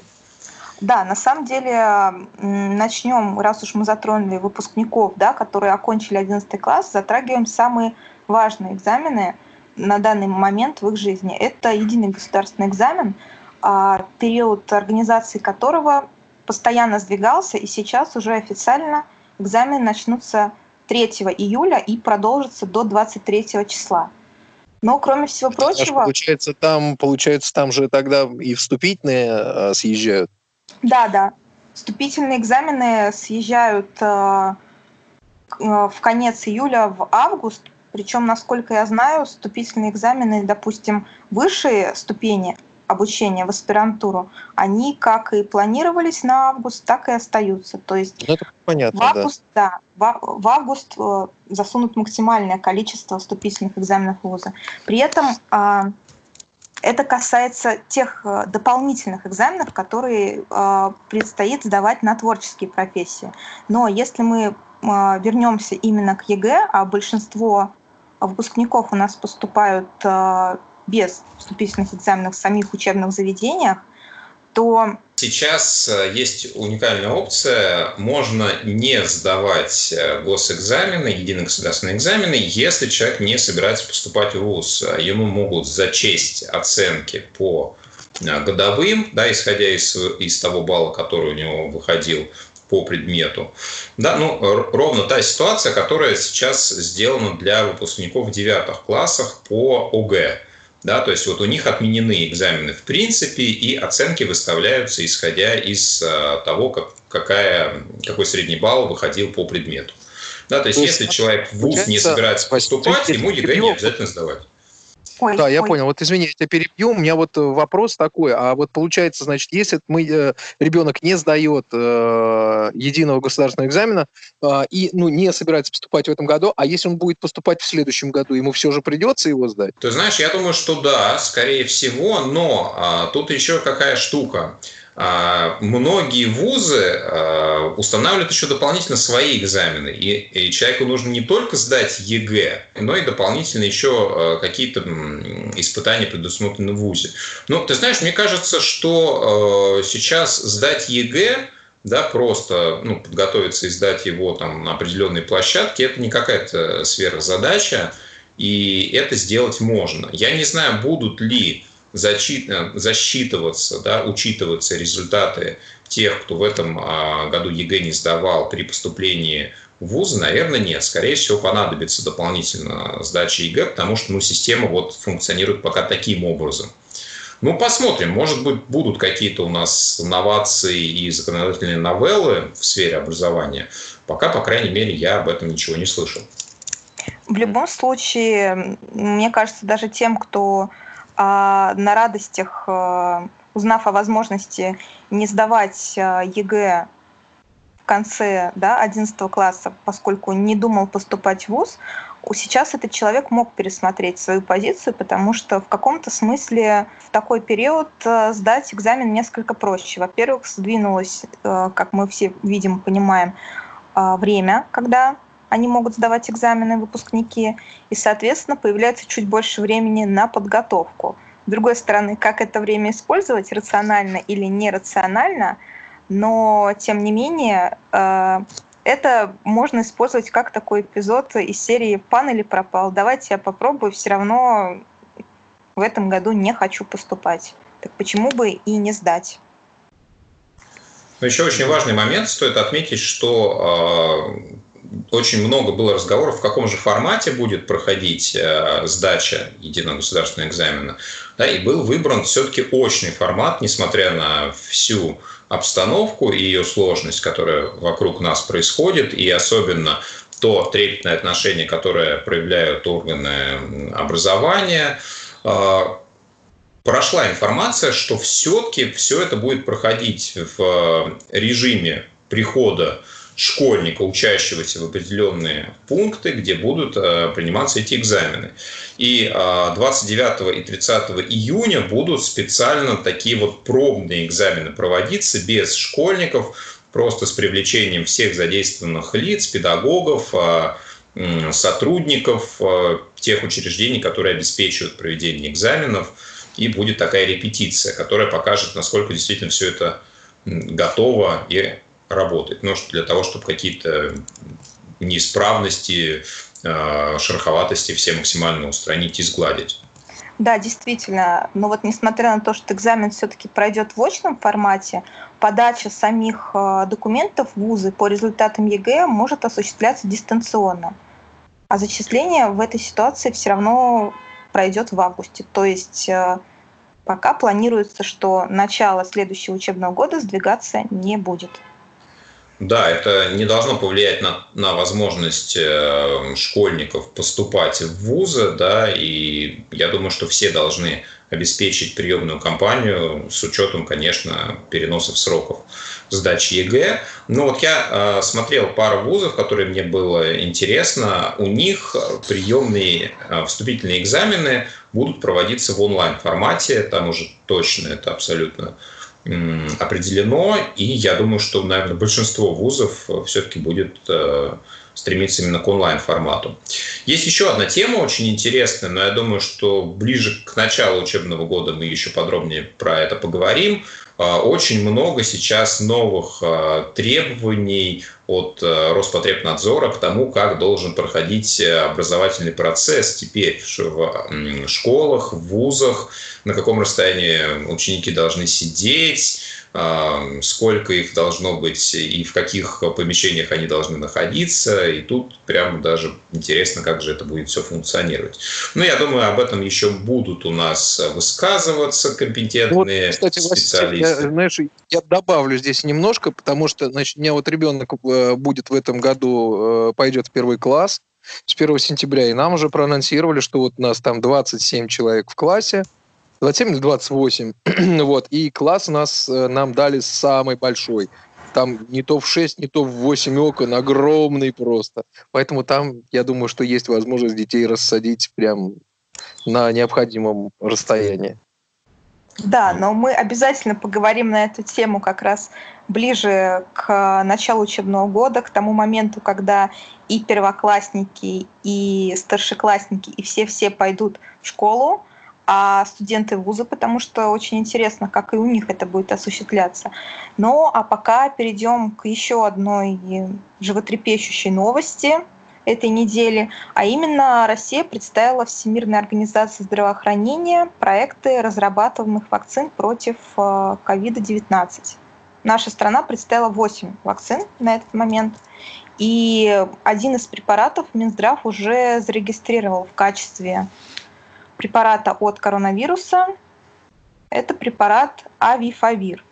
Да, на самом деле начнем, раз уж мы затронули выпускников, да, которые окончили 11 класс, затрагиваем самые важные экзамены на данный момент в их жизни. Это единый государственный экзамен, а, период организации которого постоянно сдвигался, и сейчас уже официально экзамены начнутся 3 июля и продолжатся до 23 числа. Но кроме всего прочего... Получается, там, получается, там же тогда и вступительные а, съезжают. Да, да. Вступительные экзамены съезжают э, э, в конец июля, в август, Причем, насколько я знаю, вступительные экзамены, допустим, высшие ступени обучения в аспирантуру, они как и планировались на август, так и остаются. То есть ну, это понятно, в август, да. да в, в август э, засунут максимальное количество вступительных экзаменов вуза. При этом э, это касается тех э, дополнительных экзаменов, которые э, предстоит сдавать на творческие профессии. Но если мы э, вернемся именно к ЕГЭ, а большинство выпускников у нас поступают без вступительных экзаменов в самих учебных заведениях, то... Сейчас э, есть уникальная опция. Можно не сдавать э, госэкзамены, единые государственные экзамены, если человек не собирается поступать в ВУЗ. Ему могут зачесть оценки по э, годовым, да, исходя из, из того балла, который у него выходил по предмету. Да, ну, ровно та ситуация, которая сейчас сделана для выпускников девятых классах по ОГЭ. Да, то есть вот у них отменены экзамены в принципе, и оценки выставляются исходя из э, того, как, какая, какой средний балл выходил по предмету. Да, то есть, то есть если человек в ВУЗ не собирается поступать, ему ЕГЭ не обязательно сдавать. Ой, да, я ой. понял. Вот извини, я тебя перебью. У меня вот э, вопрос такой. А вот получается, значит, если мы, э, ребенок не сдает э, единого государственного экзамена э, и ну, не собирается поступать в этом году, а если он будет поступать в следующем году, ему все же придется его сдать? Ты знаешь, я думаю, что да, скорее всего, но а, тут еще какая штука. А, многие вузы а, устанавливают еще дополнительно свои экзамены. И, человеку нужно не только сдать ЕГЭ, но и дополнительно еще а, какие-то испытания предусмотрены в вузе. Ну, ты знаешь, мне кажется, что сейчас сдать ЕГЭ да, просто ну, подготовиться и сдать его там, на определенной площадке, это не какая-то сверхзадача, и это сделать можно. Я не знаю, будут ли засчитываться, да, учитываться результаты тех, кто в этом а, году ЕГЭ не сдавал при поступлении в вузы, наверное, нет. Скорее всего, понадобится дополнительно сдача ЕГЭ, потому что ну, система вот функционирует пока таким образом. Ну, посмотрим. Может быть, будут какие-то у нас новации и законодательные новеллы в сфере образования. Пока, по крайней мере, я об этом ничего не слышал. В любом случае, мне кажется, даже тем, кто а на радостях, э, узнав о возможности не сдавать э, ЕГЭ в конце да, 11 класса, поскольку не думал поступать в ВУЗ, сейчас этот человек мог пересмотреть свою позицию, потому что в каком-то смысле в такой период э, сдать экзамен несколько проще. Во-первых, сдвинулось, как мы все видим, понимаем, время, когда они могут сдавать экзамены, выпускники, и, соответственно, появляется чуть больше времени на подготовку. С другой стороны, как это время использовать, рационально или нерационально, но, тем не менее, э, это можно использовать как такой эпизод из серии «Пан или пропал». Давайте я попробую, все равно в этом году не хочу поступать. Так почему бы и не сдать? Но еще очень важный момент, стоит отметить, что э, очень много было разговоров, в каком же формате будет проходить э, сдача единого государственного экзамена. Да, и был выбран все-таки очный формат, несмотря на всю обстановку и ее сложность, которая вокруг нас происходит, и особенно то трепетное отношение, которое проявляют органы образования. Э, прошла информация, что все-таки все это будет проходить в режиме прихода школьника, учащегося в определенные пункты, где будут э, приниматься эти экзамены. И 29 э, и 30 июня будут специально такие вот пробные экзамены проводиться без школьников, просто с привлечением всех задействованных лиц, педагогов, э, сотрудников тех учреждений, которые обеспечивают проведение экзаменов. И будет такая репетиция, которая покажет, насколько действительно все это готово и работать. Но для того, чтобы какие-то неисправности, а, шероховатости все максимально устранить и сгладить. Да, действительно. Но вот несмотря на то, что экзамен все-таки пройдет в очном формате, подача самих а, документов в вузы по результатам ЕГЭ может осуществляться дистанционно. А зачисление в этой ситуации все равно пройдет в августе. То есть а, пока планируется, что начало следующего учебного года сдвигаться не будет. Да, это не должно повлиять на, на возможность э, школьников поступать в вузы, да, и я думаю, что все должны обеспечить приемную кампанию с учетом, конечно, переносов сроков сдачи ЕГЭ. Но вот я э, смотрел пару вузов, которые мне было интересно. У них приемные э, вступительные экзамены будут проводиться в онлайн-формате, там уже точно это абсолютно определено, и я думаю, что, наверное, большинство вузов э, все-таки будет э, стремиться именно к онлайн-формату. Есть еще одна тема очень интересная, но я думаю, что ближе к началу учебного года мы еще подробнее про это поговорим. А, очень много сейчас новых а, требований от а, Роспотребнадзора к тому, как должен проходить образовательный процесс. Теперь в школах, в вузах, на каком расстоянии ученики должны сидеть, сколько их должно быть и в каких помещениях они должны находиться. И тут прямо даже интересно, как же это будет все функционировать. Но я думаю, об этом еще будут у нас высказываться компетентные вот, кстати, специалисты. Я, знаешь, я добавлю здесь немножко, потому что значит, у меня вот ребенок э, будет в этом году, э, пойдет в первый класс с 1 сентября, и нам уже проанонсировали, что вот у нас там 27 человек в классе, 27 или 28. вот. И класс нас э, нам дали самый большой. Там не то в 6, не то в 8 окон, огромный просто. Поэтому там, я думаю, что есть возможность детей рассадить прям на необходимом расстоянии. Да, но мы обязательно поговорим на эту тему как раз ближе к началу учебного года, к тому моменту, когда и первоклассники, и старшеклассники, и все-все пойдут в школу а студенты вуза, потому что очень интересно, как и у них это будет осуществляться. Ну, а пока перейдем к еще одной животрепещущей новости этой недели, а именно Россия представила Всемирной организации здравоохранения проекты разрабатываемых вакцин против COVID-19. Э, Наша страна представила 8 вакцин на этот момент, и один из препаратов Минздрав уже зарегистрировал в качестве препарата от коронавируса. Это препарат Авифавир.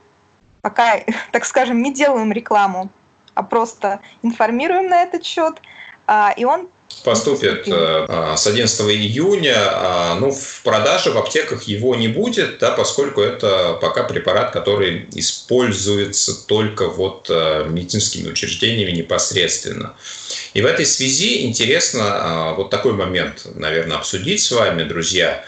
Пока, так скажем, не делаем рекламу, а просто информируем на этот счет. А, и он поступит э, а, с 11 июня. А, ну, в продаже в аптеках его не будет, да, поскольку это пока препарат, который используется только вот э, медицинскими учреждениями непосредственно. И в этой связи интересно а, вот такой момент, наверное, обсудить с вами, друзья.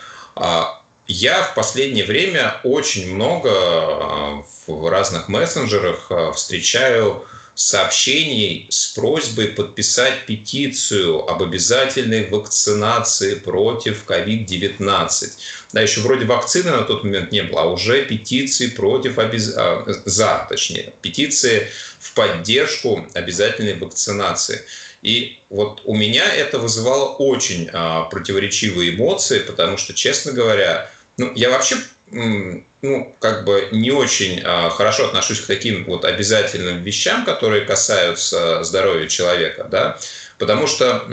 Я в последнее время очень много в разных мессенджерах встречаю сообщений с просьбой подписать петицию об обязательной вакцинации против COVID-19. Да, еще вроде вакцины на тот момент не было, а уже петиции против обез... а, за, точнее, петиции в поддержку обязательной вакцинации. И вот у меня это вызывало очень а, противоречивые эмоции, потому что, честно говоря, ну, я вообще ну, как бы не очень а, хорошо отношусь к таким вот обязательным вещам, которые касаются здоровья человека, да, потому что,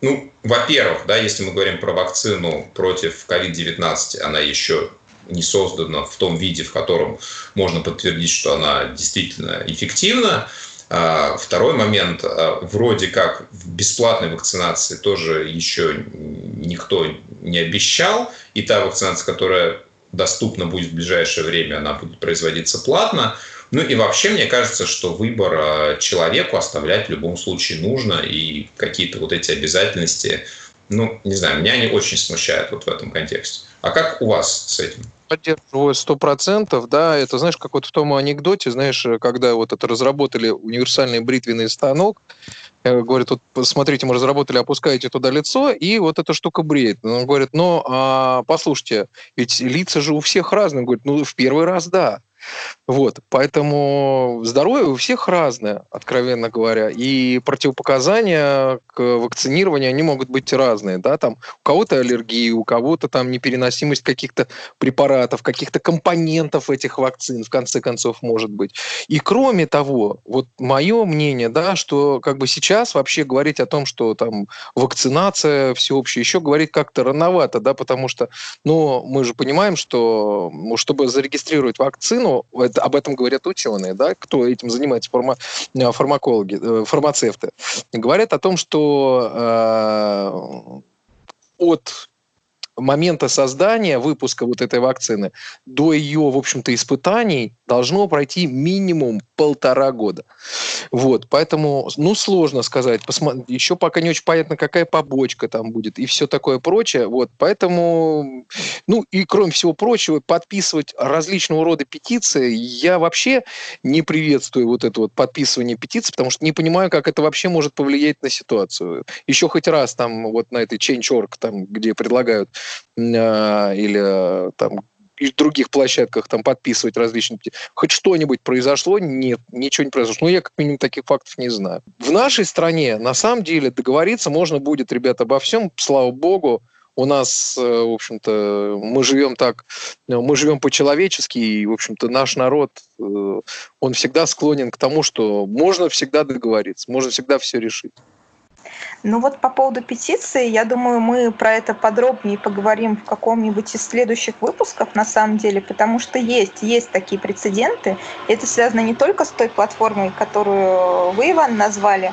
ну, во-первых, да, если мы говорим про вакцину против COVID-19, она еще не создана в том виде, в котором можно подтвердить, что она действительно эффективна. А, второй момент, а, вроде как в бесплатной вакцинации тоже еще никто не обещал, и та вакцинация, которая доступна будет в ближайшее время, она будет производиться платно. Ну и вообще, мне кажется, что выбор э, человеку оставлять в любом случае нужно, и какие-то вот эти обязательности, ну, не знаю, меня они очень смущают вот в этом контексте. А как у вас с этим? Поддерживаю сто процентов, да, это знаешь, как вот в том анекдоте, знаешь, когда вот это разработали универсальный бритвенный станок, говорит, вот смотрите, мы разработали, опускаете туда лицо, и вот эта штука бреет. Он говорит, ну, а, послушайте, ведь лица же у всех разные. Он говорит, ну, в первый раз да. Вот, поэтому здоровье у всех разное, откровенно говоря, и противопоказания к вакцинированию, они могут быть разные, да, там у кого-то аллергия, у кого-то там непереносимость каких-то препаратов, каких-то компонентов этих вакцин, в конце концов, может быть. И кроме того, вот мое мнение, да, что как бы сейчас вообще говорить о том, что там вакцинация всеобщая, еще говорить как-то рановато, да, потому что, ну, мы же понимаем, что чтобы зарегистрировать вакцину, вакцину, это, об этом говорят ученые, да, кто этим занимается, фарма, э, фармакологи, э, фармацевты, говорят о том, что э, от момента создания, выпуска вот этой вакцины до ее, в общем-то, испытаний должно пройти минимум полтора года. Вот, поэтому, ну, сложно сказать. Посмотри, еще пока не очень понятно, какая побочка там будет и все такое прочее. Вот, поэтому, ну, и кроме всего прочего, подписывать различного рода петиции я вообще не приветствую вот это вот подписывание петиций, потому что не понимаю, как это вообще может повлиять на ситуацию. Еще хоть раз там вот на этой Change.org, там, где предлагают э, или там и других площадках там подписывать различные... Хоть что-нибудь произошло? Нет, ничего не произошло. Ну, я как минимум таких фактов не знаю. В нашей стране, на самом деле, договориться можно будет, ребят, обо всем, слава богу. У нас, э, в общем-то, мы живем так, мы живем по-человечески, и, в общем-то, наш народ, э, он всегда склонен к тому, что можно всегда договориться, можно всегда все решить. Ну вот по поводу петиции, я думаю, мы про это подробнее поговорим в каком-нибудь из следующих выпусков, на самом деле, потому что есть, есть такие прецеденты. Это связано не только с той платформой, которую вы, Иван, назвали,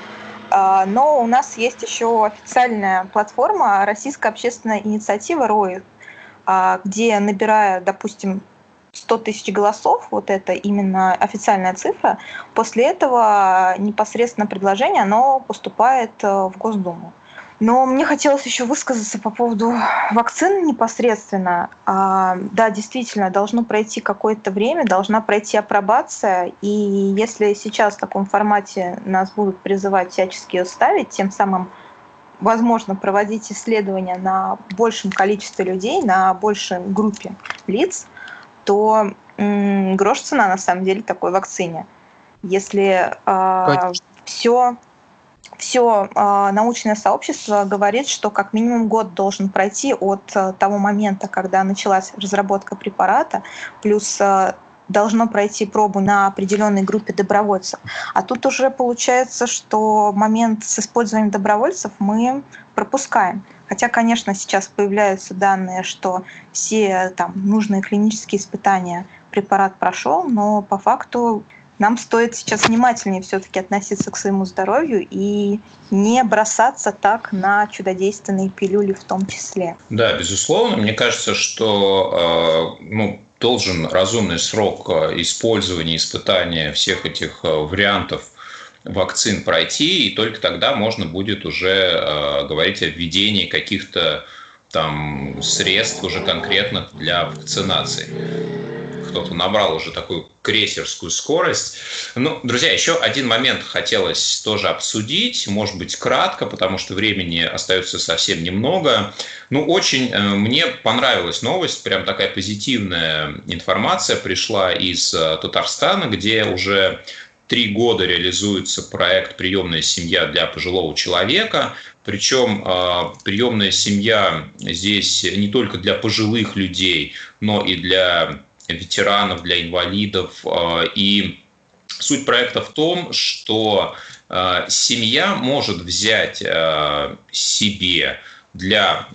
а, но у нас есть еще официальная платформа Российская общественная инициатива РОИ, а, где, набирая, допустим, 100 тысяч голосов, вот это именно официальная цифра, после этого непосредственно предложение, оно поступает э, в Госдуму. Но мне хотелось еще высказаться по поводу вакцин непосредственно. А, да, действительно, должно пройти какое-то время, должна пройти апробация. И если сейчас в таком формате нас будут призывать всячески ее ставить, тем самым возможно проводить исследования на большем количестве людей, на большей группе лиц – то грош цена на самом деле такой вакцине. Если э, все все э, научное сообщество говорит, что как минимум год должен пройти от э, того момента, когда началась разработка препарата, плюс э, должно пройти пробу на определенной группе добровольцев. А тут уже получается, что момент с использованием добровольцев мы пропускаем. Хотя, конечно, сейчас появляются данные, что все там, нужные клинические испытания препарат прошел, но по факту нам стоит сейчас внимательнее все-таки относиться к своему здоровью и не бросаться так на чудодейственные пилюли в том числе. Да, безусловно. Мне кажется, что э, ну, должен разумный срок э, использования, испытания всех этих э, вариантов вакцин пройти, и только тогда можно будет уже э, говорить о введении каких-то там средств уже конкретных для вакцинации. Кто-то набрал уже такую крейсерскую скорость. Ну, друзья, еще один момент хотелось тоже обсудить, может быть, кратко, потому что времени остается совсем немного. Ну, очень э, мне понравилась новость, прям такая позитивная информация пришла из э, Татарстана, где уже три года реализуется проект «Приемная семья для пожилого человека». Причем а, приемная семья здесь не только для пожилых людей, но и для ветеранов, для инвалидов. А, и суть проекта в том, что а, семья может взять себе для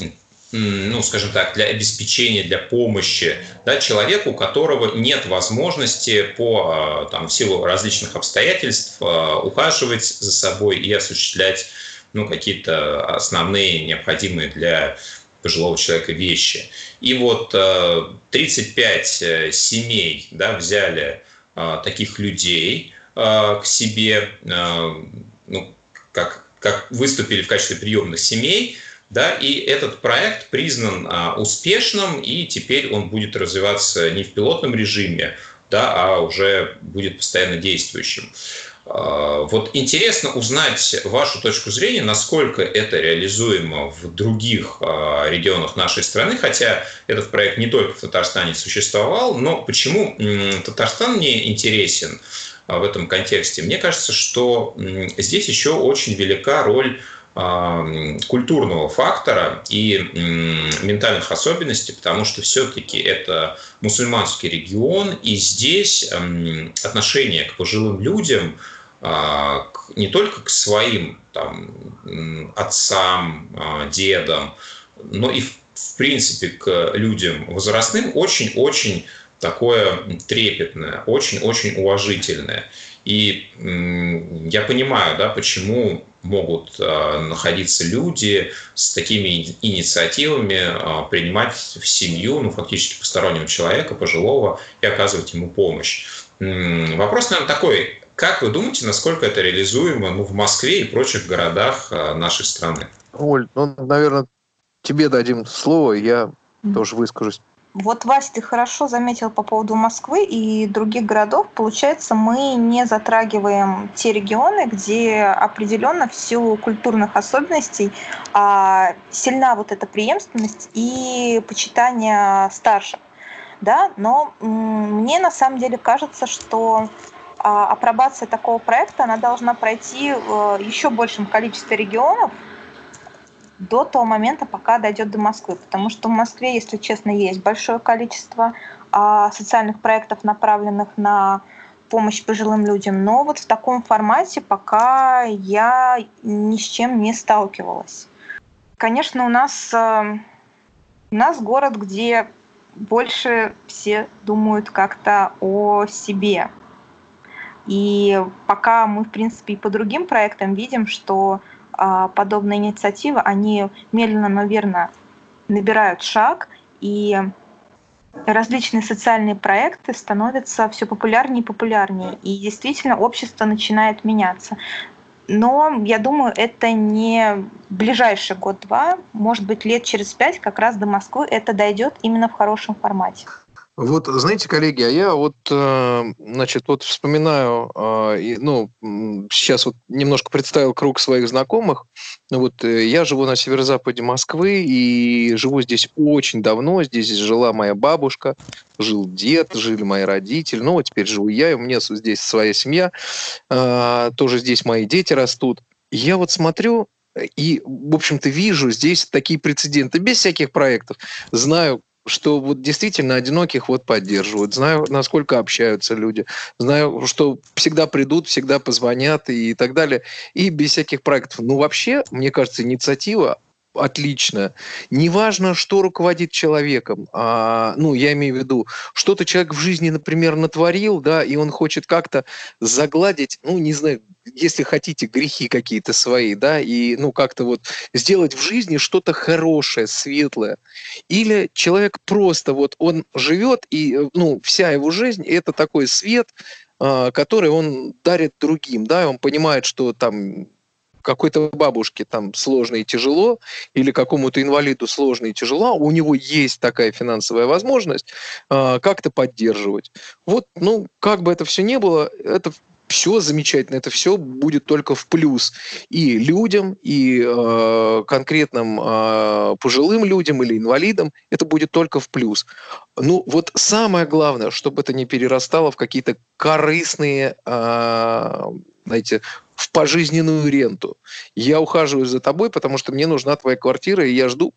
ну, скажем так, для обеспечения, для помощи да, человеку, у которого нет возможности по а, там, в силу различных обстоятельств а, ухаживать за собой и осуществлять ну, какие-то основные необходимые для пожилого человека вещи. И вот 35 а, э, семей да, взяли таких людей к себе, ну, как, как выступили в качестве приемных семей – да, и этот проект признан а, успешным, и теперь он будет развиваться не в пилотном режиме, да, а уже будет постоянно действующим. А, вот интересно узнать вашу точку зрения, насколько это реализуемо в других а, регионах нашей страны, хотя этот проект не только в Татарстане существовал, но почему Татарстан мне интересен а, в этом контексте? Мне кажется, что здесь еще очень велика роль культурного фактора и ментальных особенностей, потому что все-таки это мусульманский регион, и здесь отношение к пожилым людям а, не только к своим там, отцам, а, дедам, но и в принципе к людям возрастным очень-очень такое трепетное, очень-очень уважительное. И я понимаю, да, почему могут э, находиться люди с такими инициативами, э, принимать в семью, ну, фактически постороннего человека, пожилого, и оказывать ему помощь. Вопрос, наверное, такой. Как вы думаете, насколько это реализуемо ну, в Москве и прочих городах э, нашей страны? Оль, ну, наверное, тебе дадим слово, я mm-hmm. тоже выскажусь. Вот, Вася, ты хорошо заметил по поводу Москвы и других городов. Получается, мы не затрагиваем те регионы, где определенно в силу культурных особенностей а, сильна вот эта преемственность и почитание старших. Да? Но мне на самом деле кажется, что а, апробация такого проекта она должна пройти в еще большем количестве регионов, до того момента, пока дойдет до Москвы. Потому что в Москве, если честно, есть большое количество а, социальных проектов, направленных на помощь пожилым людям. Но вот в таком формате пока я ни с чем не сталкивалась. Конечно, у нас, э, у нас город, где больше все думают как-то о себе. И пока мы, в принципе, и по другим проектам видим, что а, подобные инициативы, они медленно, но верно набирают шаг, и различные социальные проекты становятся все популярнее и популярнее. И действительно общество начинает меняться. Но я думаю, это не ближайший год-два, может быть, лет через пять как раз до Москвы это дойдет именно в хорошем формате. Вот, знаете, коллеги, а я вот, э, значит, вот вспоминаю, э, ну, сейчас вот немножко представил круг своих знакомых. Ну вот э, я живу на северо-западе Москвы и живу здесь очень давно. Здесь жила моя бабушка, жил дед, жили мои родители. Ну вот теперь живу я, и у меня здесь своя семья. Тоже здесь мои дети растут. Я вот смотрю, и, в общем-то, вижу здесь такие прецеденты, без всяких проектов. Знаю, что вот действительно одиноких вот поддерживают, знаю, насколько общаются люди, знаю, что всегда придут, всегда позвонят и так далее, и без всяких проектов. Ну, вообще, мне кажется, инициатива отлично. Неважно, что руководит человеком. А, ну, я имею в виду, что-то человек в жизни, например, натворил, да, и он хочет как-то загладить, ну, не знаю, если хотите, грехи какие-то свои, да, и, ну, как-то вот сделать в жизни что-то хорошее, светлое. Или человек просто вот, он живет, и, ну, вся его жизнь – это такой свет, а, который он дарит другим, да, и он понимает, что там какой-то бабушке там сложно и тяжело, или какому-то инвалиду сложно и тяжело, у него есть такая финансовая возможность э, как-то поддерживать. Вот, ну, как бы это все не было, это все замечательно, это все будет только в плюс и людям, и э, конкретным э, пожилым людям или инвалидам, это будет только в плюс. Ну вот самое главное, чтобы это не перерастало в какие-то корыстные, э, знаете, в пожизненную ренту. Я ухаживаю за тобой, потому что мне нужна твоя квартира, и я жду,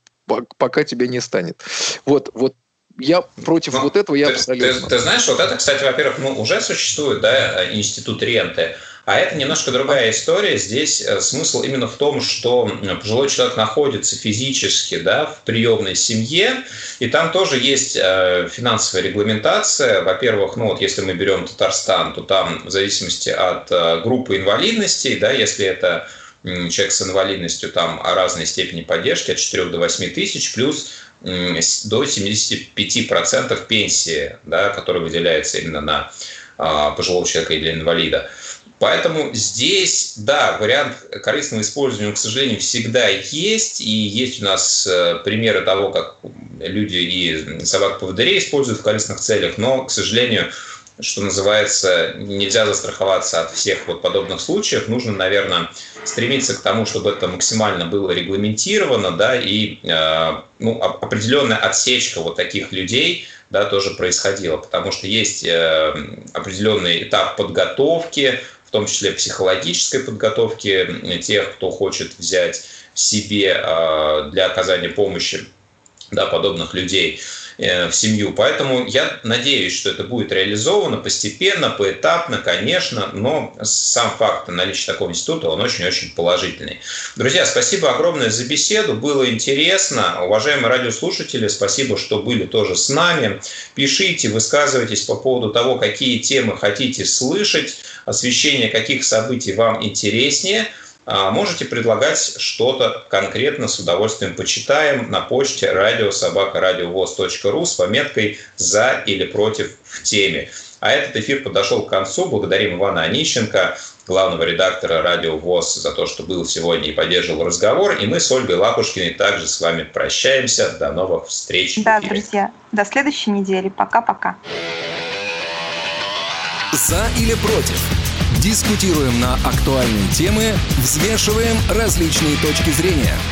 пока тебя не станет. Вот, вот я против ну, вот этого, я ты, абсолютно. Ты, ты знаешь, вот это, кстати, во-первых, ну, уже существует, да, институт ренты, а это немножко другая история. Здесь э, смысл именно в том, что пожилой человек находится физически да, в приемной семье, и там тоже есть э, финансовая регламентация. Во-первых, ну вот если мы берем Татарстан, то там в зависимости от э, группы инвалидностей, да, если это человек с инвалидностью, там разной степени поддержки, от 4 до 8 тысяч, плюс до 75% пенсии, да, которая выделяется именно на а, пожилого человека или инвалида. Поэтому здесь, да, вариант корыстного использования, к сожалению, всегда есть. И есть у нас э, примеры того, как люди и собак-поводырей используют в корыстных целях. Но, к сожалению, что называется, нельзя застраховаться от всех вот подобных случаев. Нужно, наверное, стремиться к тому, чтобы это максимально было регламентировано, да, и э, ну, определенная отсечка вот таких людей, да, тоже происходила, потому что есть э, определенный этап подготовки, в том числе психологической подготовки тех, кто хочет взять себе э, для оказания помощи да, подобных людей. В семью. Поэтому я надеюсь, что это будет реализовано постепенно, поэтапно, конечно, но сам факт наличия такого института, он очень-очень положительный. Друзья, спасибо огромное за беседу, было интересно. Уважаемые радиослушатели, спасибо, что были тоже с нами. Пишите, высказывайтесь по поводу того, какие темы хотите слышать, освещение каких событий вам интереснее – можете предлагать что-то конкретно, с удовольствием почитаем на почте радиособакарадиовоз.ру с пометкой «За» или «Против» в теме. А этот эфир подошел к концу. Благодарим Ивана Онищенко, главного редактора «Радио ВОЗ» за то, что был сегодня и поддерживал разговор. И мы с Ольгой Лапушкиной также с вами прощаемся. До новых встреч. Да, друзья, до следующей недели. Пока-пока. «За» или «Против» Дискутируем на актуальные темы, взвешиваем различные точки зрения –